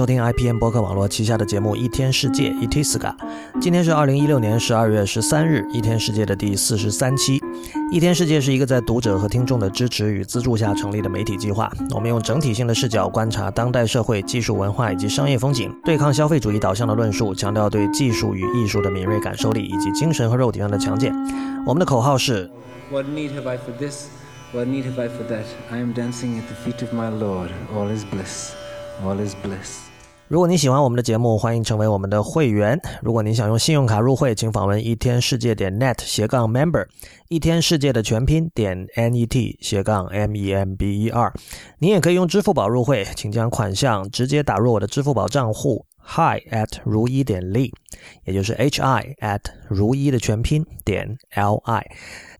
收听 IPN 博客网络旗下的节目《一天世界》（Itiska）。今天是二零一六年十二月十三日，《一天世界》的第四十三期。《一天世界》是一个在读者和听众的支持与资助下成立的媒体计划。我们用整体性的视角观察当代社会、技术文化以及商业风景，对抗消费主义导向的论述，强调对技术与艺术的敏锐感受力以及精神和肉体上的强健。我们的口号是：What need have I for this? What need have I for that? I am dancing at the feet of my Lord. All is bliss. All is bliss。如果你喜欢我们的节目，欢迎成为我们的会员。如果您想用信用卡入会，请访问一天世界点 net 斜杠 member，一天世界的全拼点 n e t 斜杠 m e m b e r。您也可以用支付宝入会，请将款项直接打入我的支付宝账户。Hi at 如一点 li，也就是 H I at 如一的全拼点 L I，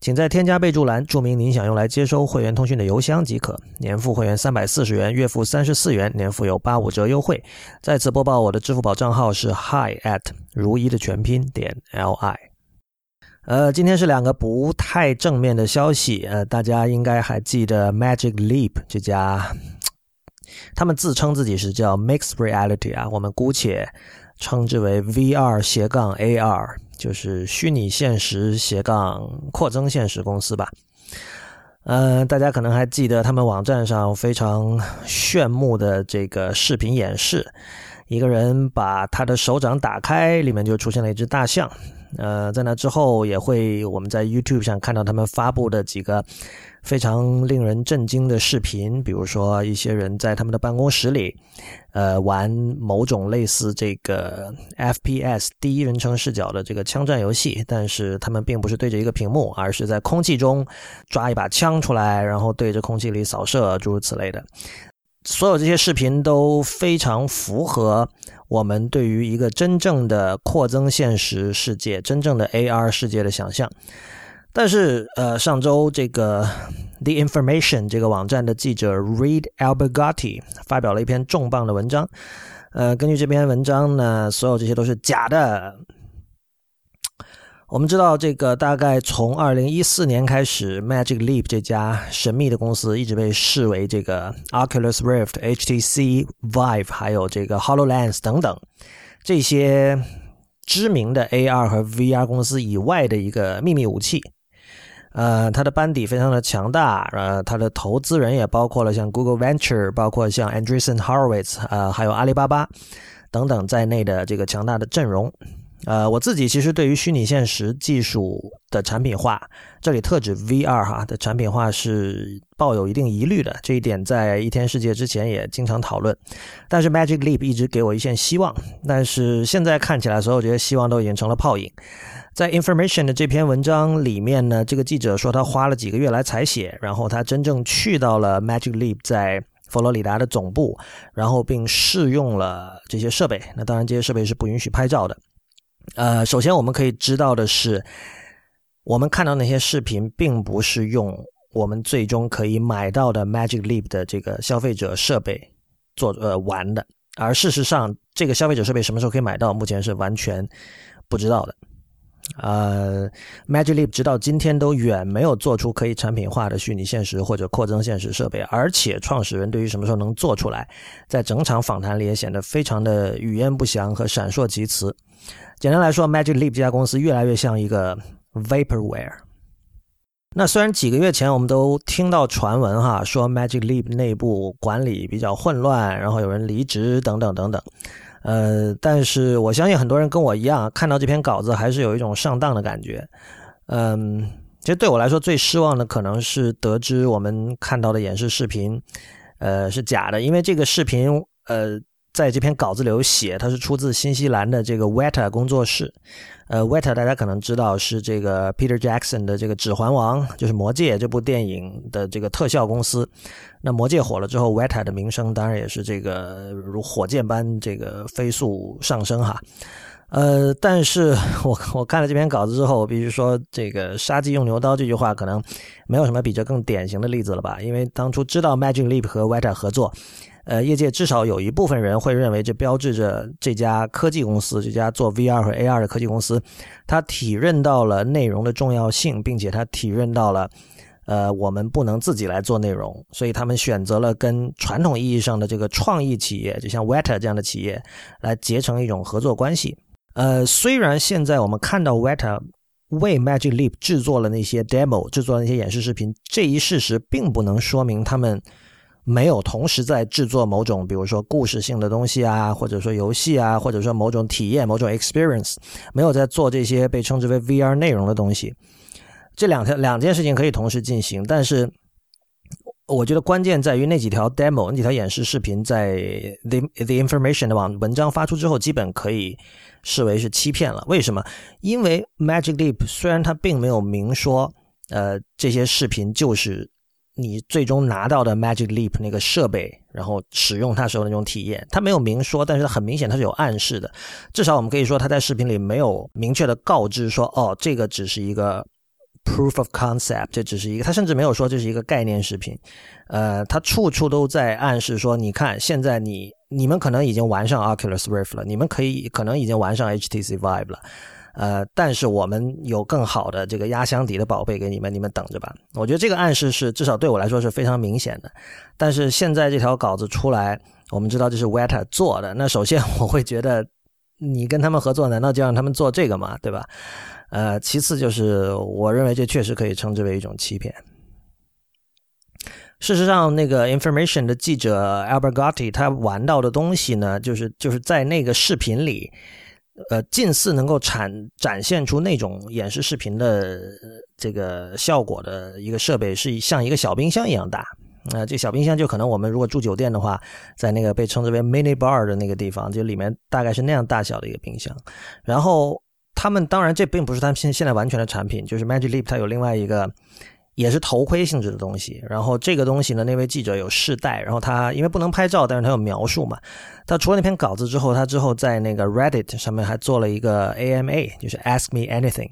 请在添加备注栏注明您想用来接收会员通讯的邮箱即可。年付会员三百四十元，月付三十四元，年付有八五折优惠。再次播报我的支付宝账号是 Hi at 如一的全拼点 L I。呃，今天是两个不太正面的消息。呃，大家应该还记得 Magic Leap 这家。他们自称自己是叫 Mixed Reality 啊，我们姑且称之为 VR 斜杠 AR，就是虚拟现实斜杠扩增现实公司吧。嗯，大家可能还记得他们网站上非常炫目的这个视频演示，一个人把他的手掌打开，里面就出现了一只大象。呃，在那之后也会我们在 YouTube 上看到他们发布的几个。非常令人震惊的视频，比如说一些人在他们的办公室里，呃，玩某种类似这个 FPS 第一人称视角的这个枪战游戏，但是他们并不是对着一个屏幕，而是在空气中抓一把枪出来，然后对着空气里扫射，诸如此类的。所有这些视频都非常符合我们对于一个真正的扩增现实世界、真正的 AR 世界的想象。但是，呃，上周这个 The Information 这个网站的记者 Reed Albergati 发表了一篇重磅的文章。呃，根据这篇文章呢，所有这些都是假的。我们知道，这个大概从二零一四年开始，Magic Leap 这家神秘的公司一直被视为这个 Oculus Rift、HTC Vive 还有这个 Hololens 等等这些知名的 AR 和 VR 公司以外的一个秘密武器。呃，他的班底非常的强大，呃，他的投资人也包括了像 Google Venture，包括像 Andreessen Horowitz，呃，还有阿里巴巴等等在内的这个强大的阵容。呃，我自己其实对于虚拟现实技术的产品化，这里特指 VR 哈的产品化是抱有一定疑虑的。这一点在一天世界之前也经常讨论。但是 Magic Leap 一直给我一线希望，但是现在看起来，所有这些希望都已经成了泡影。在 Information 的这篇文章里面呢，这个记者说他花了几个月来采写，然后他真正去到了 Magic Leap 在佛罗里达的总部，然后并试用了这些设备。那当然，这些设备是不允许拍照的。呃，首先我们可以知道的是，我们看到那些视频并不是用我们最终可以买到的 Magic Leap 的这个消费者设备做呃玩的，而事实上，这个消费者设备什么时候可以买到，目前是完全不知道的。呃，Magic Leap 直到今天都远没有做出可以产品化的虚拟现实或者扩增现实设备，而且创始人对于什么时候能做出来，在整场访谈里也显得非常的语焉不详和闪烁其词。简单来说，Magic Leap 这家公司越来越像一个 Vaporware。那虽然几个月前我们都听到传闻哈，说 Magic Leap 内部管理比较混乱，然后有人离职等等等等。呃，但是我相信很多人跟我一样，看到这篇稿子还是有一种上当的感觉。嗯，其实对我来说最失望的可能是得知我们看到的演示视频，呃，是假的，因为这个视频，呃，在这篇稿子里有写，它是出自新西兰的这个 Weta 工作室。呃，Weta 大家可能知道是这个 Peter Jackson 的这个《指环王》，就是《魔戒》这部电影的这个特效公司。那《魔戒》火了之后，Weta 的名声当然也是这个如火箭般这个飞速上升哈。呃，但是我我看了这篇稿子之后，我必须说，这个“杀鸡用牛刀”这句话可能没有什么比这更典型的例子了吧？因为当初知道 Magic Leap 和 Weta 合作。呃，业界至少有一部分人会认为，这标志着这家科技公司，这家做 VR 和 AR 的科技公司，它体认到了内容的重要性，并且它体认到了，呃，我们不能自己来做内容，所以他们选择了跟传统意义上的这个创意企业，就像 Weta 这样的企业，来结成一种合作关系。呃，虽然现在我们看到 Weta 为 Magic Leap 制作了那些 demo，制作了那些演示视频，这一事实并不能说明他们没有同时在制作某种，比如说故事性的东西啊，或者说游戏啊，或者说某种体验、某种 experience，没有在做这些被称之为 VR 内容的东西。这两条两件事情可以同时进行，但是我觉得关键在于那几条 demo、那几条演示视频在 the the information 的网文章发出之后，基本可以视为是欺骗了。为什么？因为 Magic Leap 虽然它并没有明说，呃，这些视频就是你最终拿到的 Magic Leap 那个设备，然后使用它时候那种体验，它没有明说，但是很明显它是有暗示的。至少我们可以说，它在视频里没有明确的告知说，哦，这个只是一个。Proof of concept，这只是一个，他甚至没有说这是一个概念视频，呃，他处处都在暗示说，你看，现在你你们可能已经玩上 Oculus Rift 了，你们可以可能已经玩上 HTC Vive 了，呃，但是我们有更好的这个压箱底的宝贝给你们，你们等着吧。我觉得这个暗示是至少对我来说是非常明显的。但是现在这条稿子出来，我们知道这是 Weta 做的，那首先 我会觉得，你跟他们合作，难道就让他们做这个吗？对吧？呃，其次就是，我认为这确实可以称之为一种欺骗。事实上，那个 Information 的记者 Albert Gotti 他玩到的东西呢，就是就是在那个视频里，呃，近似能够产展现出那种演示视频的这个效果的一个设备，是像一个小冰箱一样大。啊，这小冰箱就可能我们如果住酒店的话，在那个被称之为 Mini Bar 的那个地方，就里面大概是那样大小的一个冰箱，然后。他们当然，这并不是他们现现在完全的产品，就是 Magic Leap，它有另外一个，也是头盔性质的东西。然后这个东西呢，那位记者有试戴，然后他因为不能拍照，但是他有描述嘛。他除了那篇稿子之后，他之后在那个 Reddit 上面还做了一个 AMA，就是 Ask Me Anything，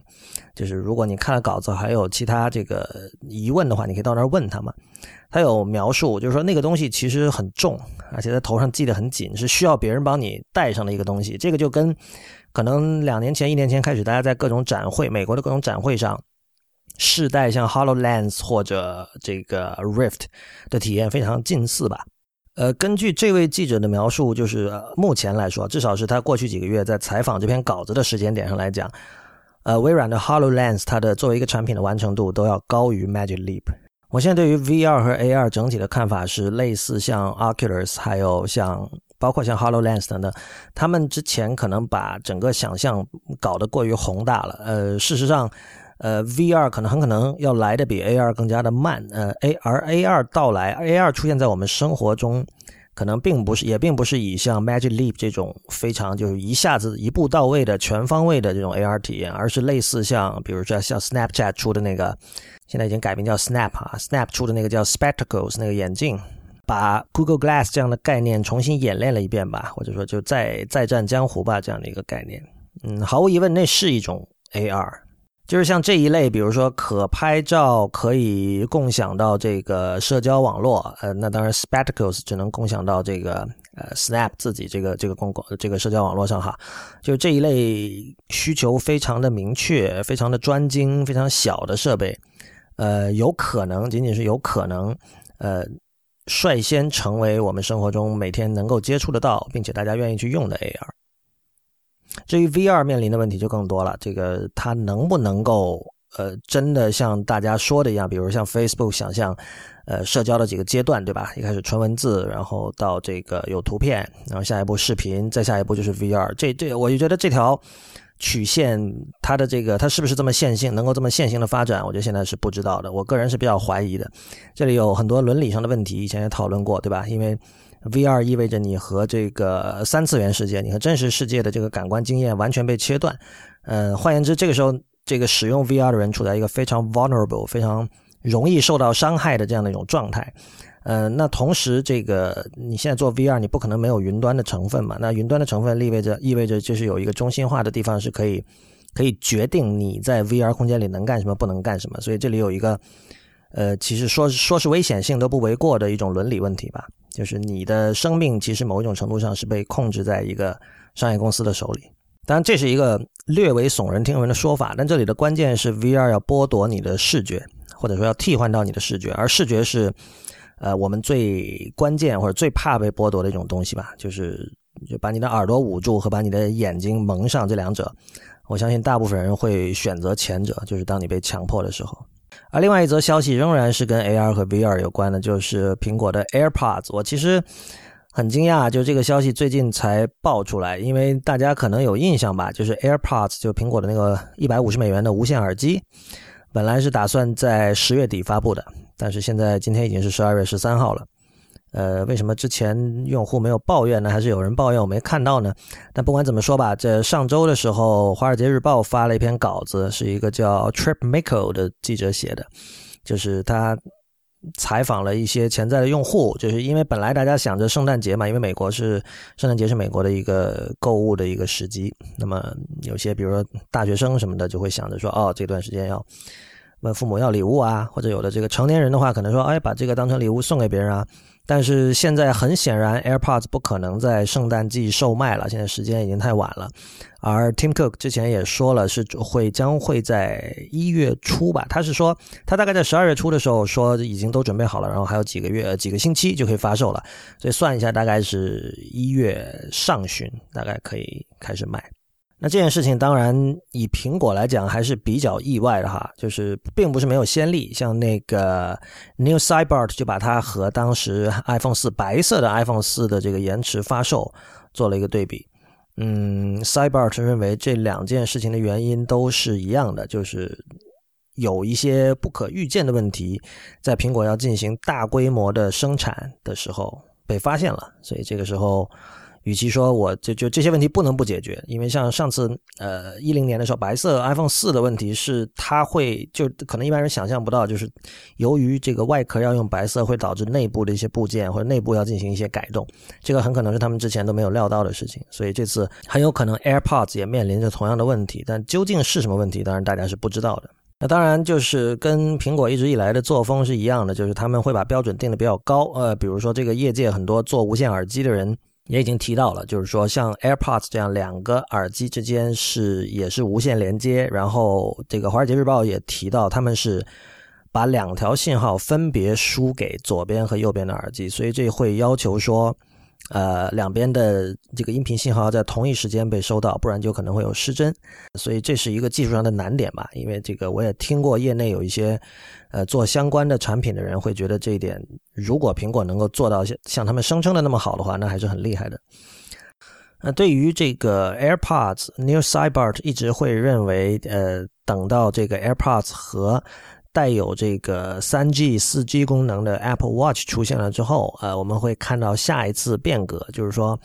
就是如果你看了稿子还有其他这个疑问的话，你可以到那儿问他嘛。他有描述，就是说那个东西其实很重，而且在头上系得很紧，是需要别人帮你戴上的一个东西。这个就跟可能两年前、一年前开始，大家在各种展会，美国的各种展会上试戴像 Hololens 或者这个 Rift 的体验非常近似吧。呃，根据这位记者的描述，就是目前来说，至少是他过去几个月在采访这篇稿子的时间点上来讲，呃，微软的 Hololens 它的作为一个产品的完成度都要高于 Magic Leap。我现在对于 VR 和 AR 整体的看法是类似，像 Oculus，还有像包括像 Hololens 等等，他们之前可能把整个想象搞得过于宏大了。呃，事实上，呃，VR 可能很可能要来的比 AR 更加的慢。呃，A 而 AR 到来，AR 出现在我们生活中。可能并不是，也并不是以像 Magic Leap 这种非常就是一下子一步到位的全方位的这种 AR 体验，而是类似像比如说像 Snapchat 出的那个，现在已经改名叫 Snap 啊，Snap 出的那个叫 Spectacles 那个眼镜，把 Google Glass 这样的概念重新演练了一遍吧，或者说就再再战江湖吧这样的一个概念。嗯，毫无疑问，那是一种 AR。就是像这一类，比如说可拍照可以共享到这个社交网络，呃，那当然 Spectacles 只能共享到这个呃 Snap 自己这个这个公共这个社交网络上哈。就这一类需求非常的明确、非常的专精、非常小的设备，呃，有可能仅仅是有可能，呃，率先成为我们生活中每天能够接触得到，并且大家愿意去用的 AR。至于 VR 面临的问题就更多了，这个它能不能够呃真的像大家说的一样，比如像 Facebook 想象，呃社交的几个阶段，对吧？一开始纯文字，然后到这个有图片，然后下一步视频，再下一步就是 VR。这这我就觉得这条曲线它的这个它是不是这么线性，能够这么线性的发展，我觉得现在是不知道的。我个人是比较怀疑的。这里有很多伦理上的问题，以前也讨论过，对吧？因为 VR 意味着你和这个三次元世界、你和真实世界的这个感官经验完全被切断。嗯，换言之，这个时候这个使用 VR 的人处在一个非常 vulnerable、非常容易受到伤害的这样的一种状态。嗯，那同时，这个你现在做 VR，你不可能没有云端的成分嘛？那云端的成分意味着意味着就是有一个中心化的地方是可以可以决定你在 VR 空间里能干什么、不能干什么。所以这里有一个呃，其实说说是危险性都不为过的一种伦理问题吧。就是你的生命其实某一种程度上是被控制在一个商业公司的手里，当然这是一个略为耸人听闻的说法，但这里的关键是 VR 要剥夺你的视觉，或者说要替换到你的视觉，而视觉是呃我们最关键或者最怕被剥夺的一种东西吧，就是就把你的耳朵捂住和把你的眼睛蒙上这两者，我相信大部分人会选择前者，就是当你被强迫的时候。而另外一则消息仍然是跟 AR 和 VR 有关的，就是苹果的 AirPods。我其实很惊讶，就这个消息最近才爆出来，因为大家可能有印象吧，就是 AirPods 就苹果的那个一百五十美元的无线耳机，本来是打算在十月底发布的，但是现在今天已经是十二月十三号了。呃，为什么之前用户没有抱怨呢？还是有人抱怨我没看到呢？但不管怎么说吧，这上周的时候，《华尔街日报》发了一篇稿子，是一个叫 Trip Miko 的记者写的，就是他采访了一些潜在的用户，就是因为本来大家想着圣诞节嘛，因为美国是圣诞节是美国的一个购物的一个时机，那么有些比如说大学生什么的就会想着说，哦，这段时间要问父母要礼物啊，或者有的这个成年人的话，可能说，哎，把这个当成礼物送给别人啊。但是现在很显然，AirPods 不可能在圣诞季售卖了。现在时间已经太晚了。而 Tim Cook 之前也说了，是会将会在一月初吧。他是说，他大概在十二月初的时候说已经都准备好了，然后还有几个月、几个星期就可以发售了。所以算一下，大概是一月上旬，大概可以开始卖。那这件事情当然以苹果来讲还是比较意外的哈，就是并不是没有先例，像那个 New Sidebart 就把它和当时 iPhone 四白色的 iPhone 四的这个延迟发售做了一个对比。嗯，Sidebart 认为这两件事情的原因都是一样的，就是有一些不可预见的问题，在苹果要进行大规模的生产的时候被发现了，所以这个时候。与其说我就就这些问题不能不解决，因为像上次呃一零年的时候，白色 iPhone 四的问题是它会就可能一般人想象不到，就是由于这个外壳要用白色，会导致内部的一些部件或者内部要进行一些改动，这个很可能是他们之前都没有料到的事情，所以这次很有可能 AirPods 也面临着同样的问题，但究竟是什么问题，当然大家是不知道的。那当然就是跟苹果一直以来的作风是一样的，就是他们会把标准定的比较高，呃，比如说这个业界很多做无线耳机的人。也已经提到了，就是说像 AirPods 这样两个耳机之间是也是无线连接，然后这个《华尔街日报》也提到他们是把两条信号分别输给左边和右边的耳机，所以这会要求说。呃，两边的这个音频信号要在同一时间被收到，不然就可能会有失真，所以这是一个技术上的难点吧。因为这个我也听过业内有一些呃做相关的产品的人会觉得这一点，如果苹果能够做到像像他们声称的那么好的话，那还是很厉害的。那对于这个 AirPods，New Sidebart 一直会认为，呃，等到这个 AirPods 和带有这个三 G、四 G 功能的 Apple Watch 出现了之后，呃，我们会看到下一次变革，就是说，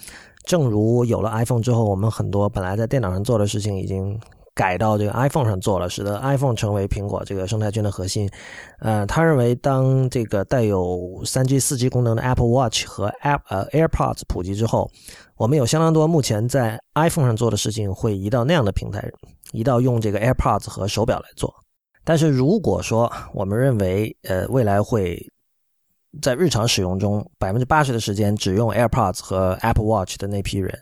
正如有了 iPhone 之后，我们很多本来在电脑上做的事情已经改到这个 iPhone 上做了，使得 iPhone 成为苹果这个生态圈的核心。呃，他认为，当这个带有三 G、四 G 功能的 Apple Watch 和 App 呃 AirPods 普及之后，我们有相当多目前在 iPhone 上做的事情会移到那样的平台，移到用这个 AirPods 和手表来做。但是如果说我们认为，呃，未来会在日常使用中百分之八十的时间只用 AirPods 和 Apple Watch 的那批人，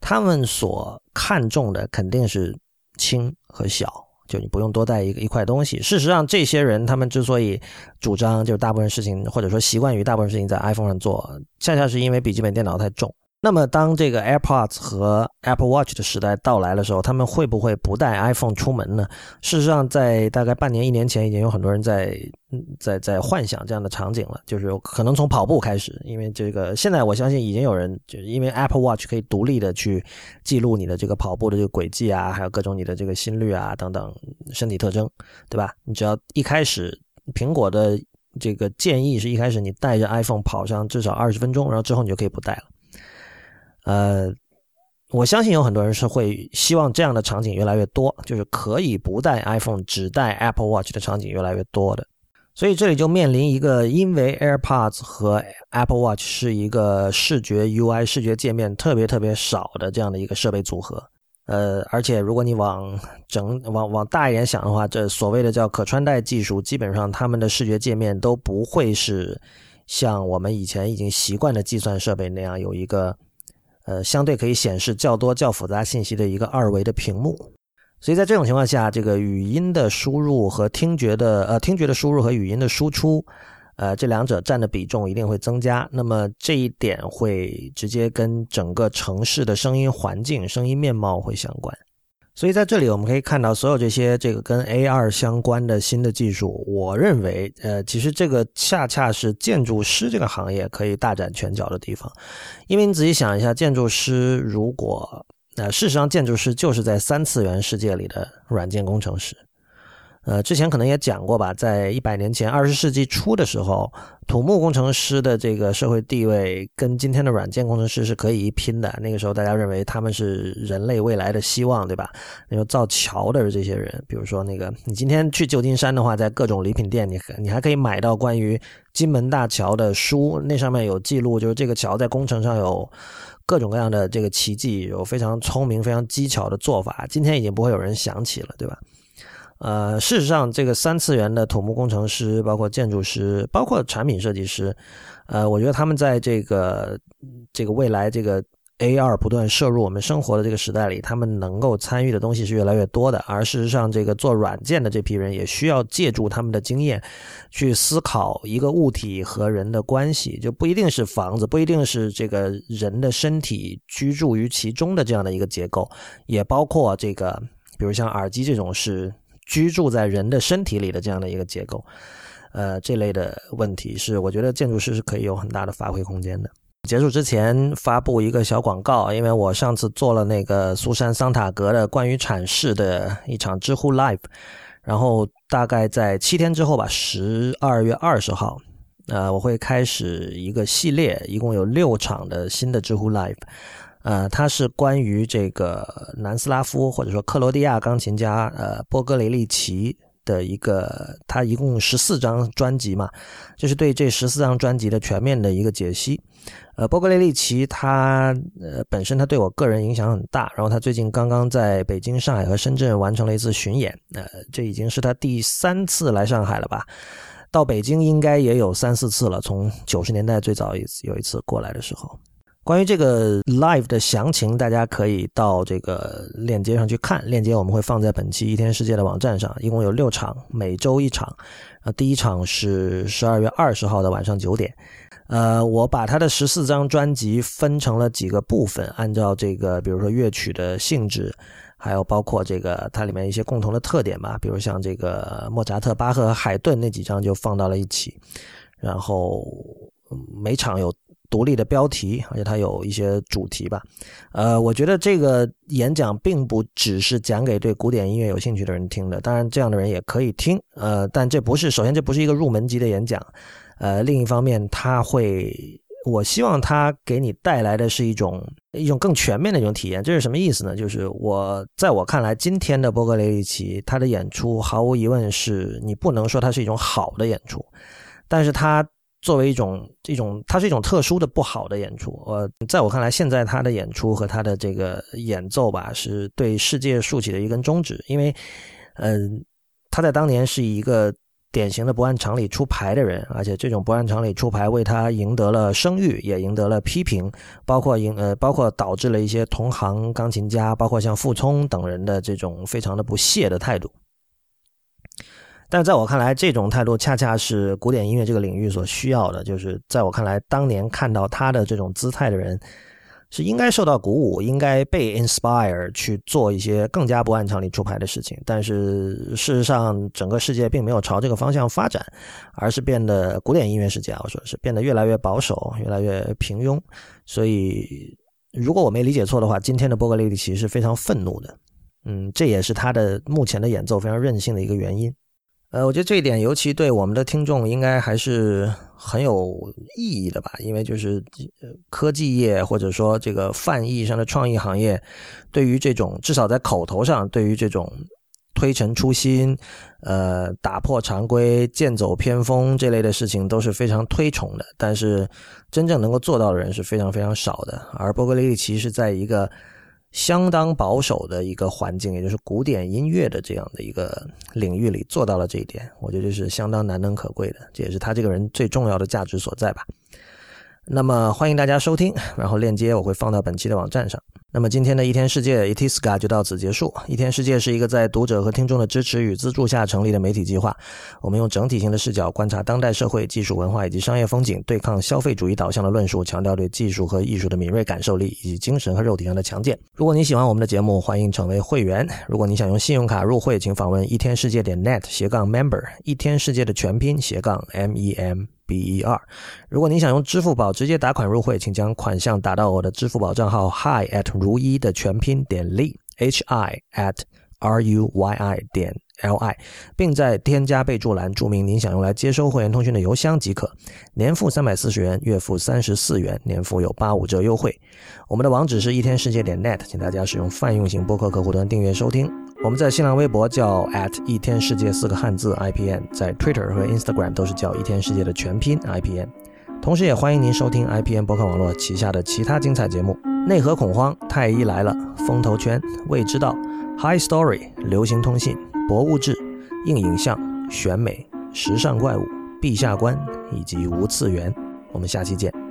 他们所看重的肯定是轻和小，就你不用多带一个一块东西。事实上，这些人他们之所以主张就是大部分事情或者说习惯于大部分事情在 iPhone 上做，恰恰是因为笔记本电脑太重。那么，当这个 AirPods 和 Apple Watch 的时代到来的时候，他们会不会不带 iPhone 出门呢？事实上，在大概半年、一年前，已经有很多人在在在幻想这样的场景了，就是可能从跑步开始，因为这个现在我相信已经有人就是因为 Apple Watch 可以独立的去记录你的这个跑步的这个轨迹啊，还有各种你的这个心率啊等等身体特征，对吧？你只要一开始，苹果的这个建议是一开始你带着 iPhone 跑上至少二十分钟，然后之后你就可以不带了。呃，我相信有很多人是会希望这样的场景越来越多，就是可以不带 iPhone 只带 Apple Watch 的场景越来越多的。所以这里就面临一个，因为 AirPods 和 Apple Watch 是一个视觉 UI 视觉界面特别特别少的这样的一个设备组合。呃，而且如果你往整往往大一点想的话，这所谓的叫可穿戴技术，基本上他们的视觉界面都不会是像我们以前已经习惯的计算设备那样有一个。呃，相对可以显示较多、较复杂信息的一个二维的屏幕，所以在这种情况下，这个语音的输入和听觉的呃听觉的输入和语音的输出，呃这两者占的比重一定会增加。那么这一点会直接跟整个城市的声音环境、声音面貌会相关。所以在这里我们可以看到，所有这些这个跟 AR 相关的新的技术，我认为呃其实这个恰恰是建筑师这个行业可以大展拳脚的地方，因为你仔细想一下，建筑师如果呃，事实上，建筑师就是在三次元世界里的软件工程师。呃，之前可能也讲过吧，在一百年前，二十世纪初的时候，土木工程师的这个社会地位跟今天的软件工程师是可以一拼的。那个时候，大家认为他们是人类未来的希望，对吧？那个造桥的这些人，比如说那个，你今天去旧金山的话，在各种礼品店，你你还可以买到关于金门大桥的书，那上面有记录，就是这个桥在工程上有。各种各样的这个奇迹，有非常聪明、非常机巧的做法，今天已经不会有人想起了，对吧？呃，事实上，这个三次元的土木工程师，包括建筑师，包括产品设计师，呃，我觉得他们在这个这个未来这个。A.R. 不断摄入我们生活的这个时代里，他们能够参与的东西是越来越多的。而事实上，这个做软件的这批人也需要借助他们的经验，去思考一个物体和人的关系，就不一定是房子，不一定是这个人的身体居住于其中的这样的一个结构，也包括这个，比如像耳机这种是居住在人的身体里的这样的一个结构。呃，这类的问题是，我觉得建筑师是可以有很大的发挥空间的。结束之前发布一个小广告，因为我上次做了那个苏珊桑塔格的关于阐释的一场知乎 Live，然后大概在七天之后吧，十二月二十号，呃，我会开始一个系列，一共有六场的新的知乎 Live，呃，它是关于这个南斯拉夫或者说克罗地亚钢琴家呃波格雷利奇。的一个，他一共十四张专辑嘛，就是对这十四张专辑的全面的一个解析。呃，波格雷利奇他呃本身他对我个人影响很大，然后他最近刚刚在北京、上海和深圳完成了一次巡演，呃，这已经是他第三次来上海了吧？到北京应该也有三四次了，从九十年代最早一次有一次过来的时候。关于这个 live 的详情，大家可以到这个链接上去看。链接我们会放在本期一天世界的网站上，一共有六场，每周一场。呃，第一场是十二月二十号的晚上九点。呃，我把他的十四张专辑分成了几个部分，按照这个，比如说乐曲的性质，还有包括这个它里面一些共同的特点吧，比如像这个莫扎特、巴赫、海顿那几张就放到了一起。然后每场有。独立的标题，而且它有一些主题吧。呃，我觉得这个演讲并不只是讲给对古典音乐有兴趣的人听的，当然这样的人也可以听。呃，但这不是，首先这不是一个入门级的演讲。呃，另一方面，他会，我希望他给你带来的是一种一种更全面的一种体验。这是什么意思呢？就是我在我看来，今天的波格雷利奇他的演出毫无疑问是你不能说它是一种好的演出，但是他。作为一种一种，它是一种特殊的不好的演出。呃，在我看来，现在他的演出和他的这个演奏吧，是对世界竖起的一根中指。因为，嗯，他在当年是一个典型的不按常理出牌的人，而且这种不按常理出牌为他赢得了声誉，也赢得了批评，包括赢呃，包括导致了一些同行钢琴家，包括像傅聪等人的这种非常的不屑的态度。但在我看来，这种态度恰恰是古典音乐这个领域所需要的。就是在我看来，当年看到他的这种姿态的人，是应该受到鼓舞，应该被 inspire 去做一些更加不按常理出牌的事情。但是事实上，整个世界并没有朝这个方向发展，而是变得古典音乐世界啊，我说是变得越来越保守，越来越平庸。所以，如果我没理解错的话，今天的波格雷利奇是非常愤怒的。嗯，这也是他的目前的演奏非常任性的一个原因。呃，我觉得这一点尤其对我们的听众应该还是很有意义的吧，因为就是科技业或者说这个泛意义上的创意行业，对于这种至少在口头上，对于这种推陈出新、呃打破常规、剑走偏锋这类的事情都是非常推崇的，但是真正能够做到的人是非常非常少的，而波格雷利奇是在一个。相当保守的一个环境，也就是古典音乐的这样的一个领域里做到了这一点，我觉得是相当难能可贵的，这也是他这个人最重要的价值所在吧。那么欢迎大家收听，然后链接我会放到本期的网站上。那么今天的一天世界 Itiska 就到此结束。一天世界是一个在读者和听众的支持与资助下成立的媒体计划。我们用整体性的视角观察当代社会、技术文化以及商业风景，对抗消费主义导向的论述，强调对技术和艺术的敏锐感受力以及精神和肉体上的强健。如果你喜欢我们的节目，欢迎成为会员。如果你想用信用卡入会，请访问一天世界点 net 斜杠 member，一天世界的全拼斜杠 m e m。B E R，如果您想用支付宝直接打款入会，请将款项打到我的支付宝账号 Hi at 如一的全拼点 Li，H I at R U Y I 点 L I，并在添加备注栏注明您想用来接收会员通讯的邮箱即可。年付三百四十元，月付三十四元，年付有八五折优惠。我们的网址是一天世界点 net，请大家使用泛用型播客客户端订阅收听。我们在新浪微博叫 at 一天世界四个汉字 IPN，在 Twitter 和 Instagram 都是叫一天世界的全拼 IPN。同时，也欢迎您收听 IPN 博客网络旗下的其他精彩节目：内核恐慌、太医来了、风投圈、未知道、High Story、流行通信、博物志、硬影像、选美、时尚怪物、陛下观以及无次元。我们下期见。